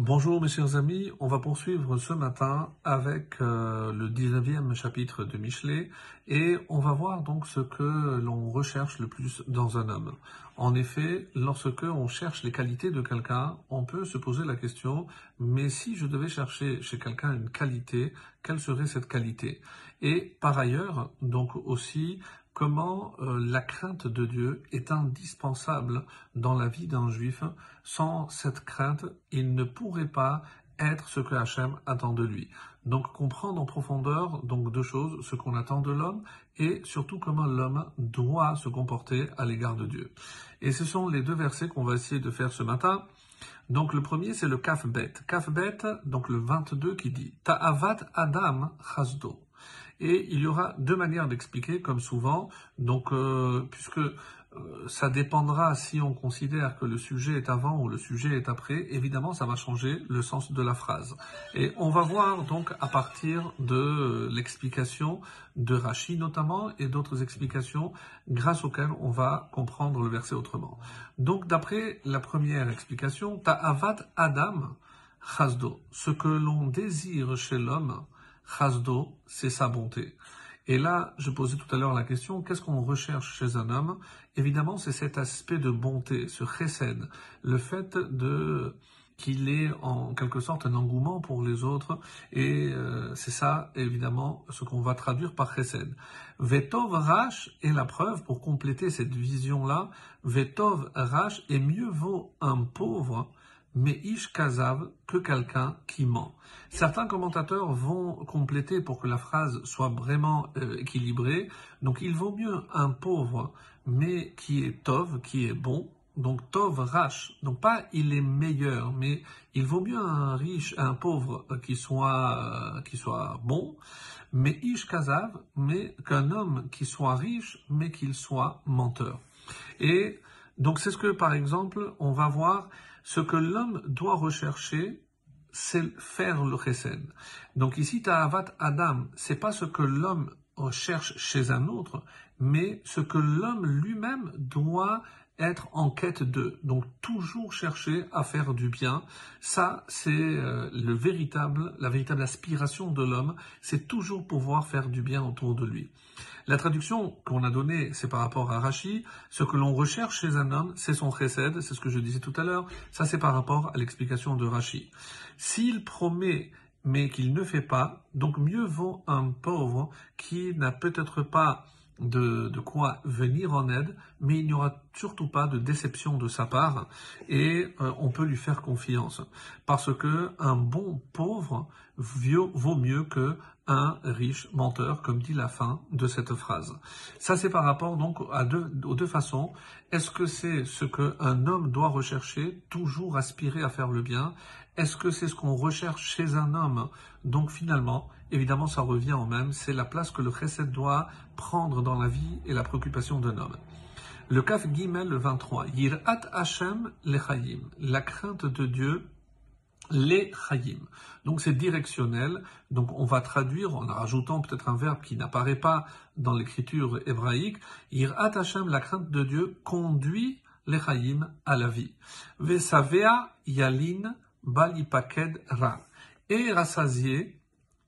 Bonjour mes chers amis, on va poursuivre ce matin avec euh, le 19e chapitre de Michelet et on va voir donc ce que l'on recherche le plus dans un homme. En effet, lorsque on cherche les qualités de quelqu'un, on peut se poser la question, mais si je devais chercher chez quelqu'un une qualité, quelle serait cette qualité? Et par ailleurs, donc aussi, comment euh, la crainte de Dieu est indispensable dans la vie d'un juif. Sans cette crainte, il ne pourrait pas être ce que Hachem attend de lui. Donc comprendre en profondeur donc deux choses, ce qu'on attend de l'homme et surtout comment l'homme doit se comporter à l'égard de Dieu. Et ce sont les deux versets qu'on va essayer de faire ce matin. Donc le premier c'est le Kaf Bet. Kaf Bet, donc le 22 qui dit Ta'avat Adam Chazdo. Et il y aura deux manières d'expliquer, comme souvent. Donc, euh, puisque euh, ça dépendra si on considère que le sujet est avant ou le sujet est après, évidemment, ça va changer le sens de la phrase. Et on va voir donc à partir de l'explication de Rachi notamment et d'autres explications grâce auxquelles on va comprendre le verset autrement. Donc, d'après la première explication, Ta'avat Adam Chazdo, ce que l'on désire chez l'homme, Chazdo, c'est sa bonté. Et là, je posais tout à l'heure la question, qu'est-ce qu'on recherche chez un homme? Évidemment, c'est cet aspect de bonté, ce chesed, le fait de qu'il est en quelque sorte un engouement pour les autres, et euh, c'est ça, évidemment, ce qu'on va traduire par chesed. Vetov Rash est la preuve pour compléter cette vision-là. Vetov Rash est mieux vaut un pauvre mais ish kazav que quelqu'un qui ment. Certains commentateurs vont compléter pour que la phrase soit vraiment euh, équilibrée. Donc il vaut mieux un pauvre, mais qui est tov, qui est bon. Donc tov rash, donc pas il est meilleur, mais il vaut mieux un riche, un pauvre euh, qui soit euh, qui soit bon, mais ish kazav, mais qu'un homme qui soit riche, mais qu'il soit menteur. Et donc c'est ce que par exemple on va voir ce que l'homme doit rechercher, c'est faire le chesed. Donc ici, Ta'avat Adam, c'est pas ce que l'homme recherche chez un autre, mais ce que l'homme lui-même doit être en quête de. Donc toujours chercher à faire du bien. Ça, c'est euh, le véritable, la véritable aspiration de l'homme, c'est toujours pouvoir faire du bien autour de lui. La traduction qu'on a donnée, c'est par rapport à Rashi. Ce que l'on recherche chez un homme, c'est son chesed, c'est ce que je disais tout à l'heure. Ça, c'est par rapport à l'explication de Rashi. S'il promet mais qu'il ne fait pas, donc mieux vaut un pauvre qui n'a peut-être pas de, quoi venir en aide, mais il n'y aura surtout pas de déception de sa part et euh, on peut lui faire confiance. Parce que un bon pauvre vaut mieux que un riche menteur, comme dit la fin de cette phrase. Ça, c'est par rapport donc aux deux façons. Est-ce que c'est ce qu'un homme doit rechercher, toujours aspirer à faire le bien? Est-ce que c'est ce qu'on recherche chez un homme? Donc finalement, évidemment, ça revient en même, c'est la place que le chesed doit prendre dans la vie et la préoccupation d'un homme. Le Kaf Gimel, le 23, Yirat Hashem lechayim, la crainte de Dieu les chayim. Donc c'est directionnel. Donc on va traduire en rajoutant peut-être un verbe qui n'apparaît pas dans l'écriture hébraïque. Yirat Hashem, la crainte de Dieu, conduit les chayim à la vie. Vesavea yalin balipaked ra. Et rassasié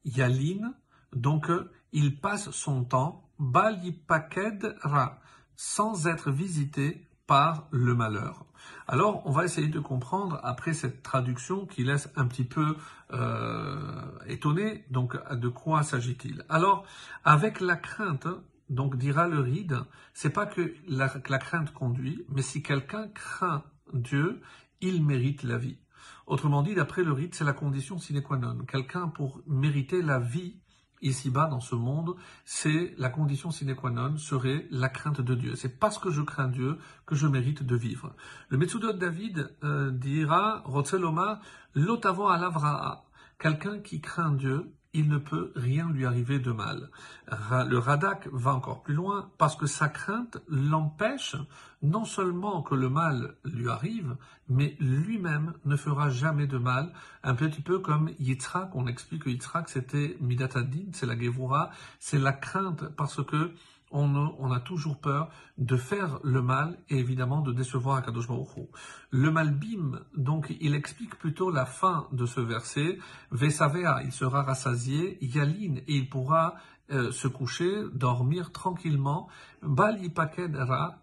Yalin, donc il passe son temps, Balipaked Ra, sans être visité par le malheur. Alors, on va essayer de comprendre après cette traduction qui laisse un petit peu euh, étonné. Donc, de quoi s'agit-il Alors, avec la crainte, donc dira le ride, c'est pas que la, la crainte conduit, mais si quelqu'un craint Dieu, il mérite la vie. Autrement dit, d'après le rite, c'est la condition sine qua non. Quelqu'un pour mériter la vie ici-bas dans ce monde, c'est la condition sine qua non serait la crainte de Dieu. C'est parce que je crains Dieu que je mérite de vivre. Le Metsudot David euh, dira, Rotzeloma, l'otavo alavraa, quelqu'un qui craint Dieu, il ne peut rien lui arriver de mal. Le Radak va encore plus loin parce que sa crainte l'empêche non seulement que le mal lui arrive, mais lui-même ne fera jamais de mal. Un petit peu comme Yitzhak, on explique que Yitzhak c'était Midatadin, c'est la Gevura, c'est la crainte parce que on, a toujours peur de faire le mal et évidemment de décevoir Akadosh Baruch. Le malbim, donc, il explique plutôt la fin de ce verset. Vesavea, il sera rassasié. Yaline, et il pourra euh, se coucher, dormir tranquillement. Bali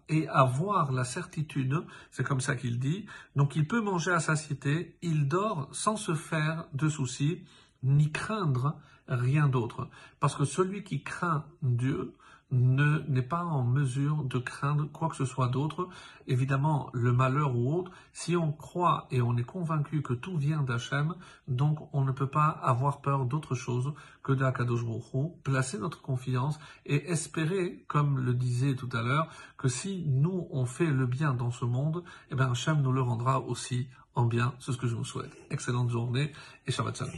et avoir la certitude, c'est comme ça qu'il dit. Donc, il peut manger à satiété, il dort sans se faire de soucis, ni craindre rien d'autre. Parce que celui qui craint Dieu, ne n'est pas en mesure de craindre quoi que ce soit d'autre, évidemment le malheur ou autre, si on croit et on est convaincu que tout vient d'Hachem, donc on ne peut pas avoir peur d'autre chose que d'Akadosh placer notre confiance et espérer, comme le disait tout à l'heure, que si nous on fait le bien dans ce monde, eh bien Hachem nous le rendra aussi en bien, c'est ce que je vous souhaite. Excellente journée et Shabbat Shalom.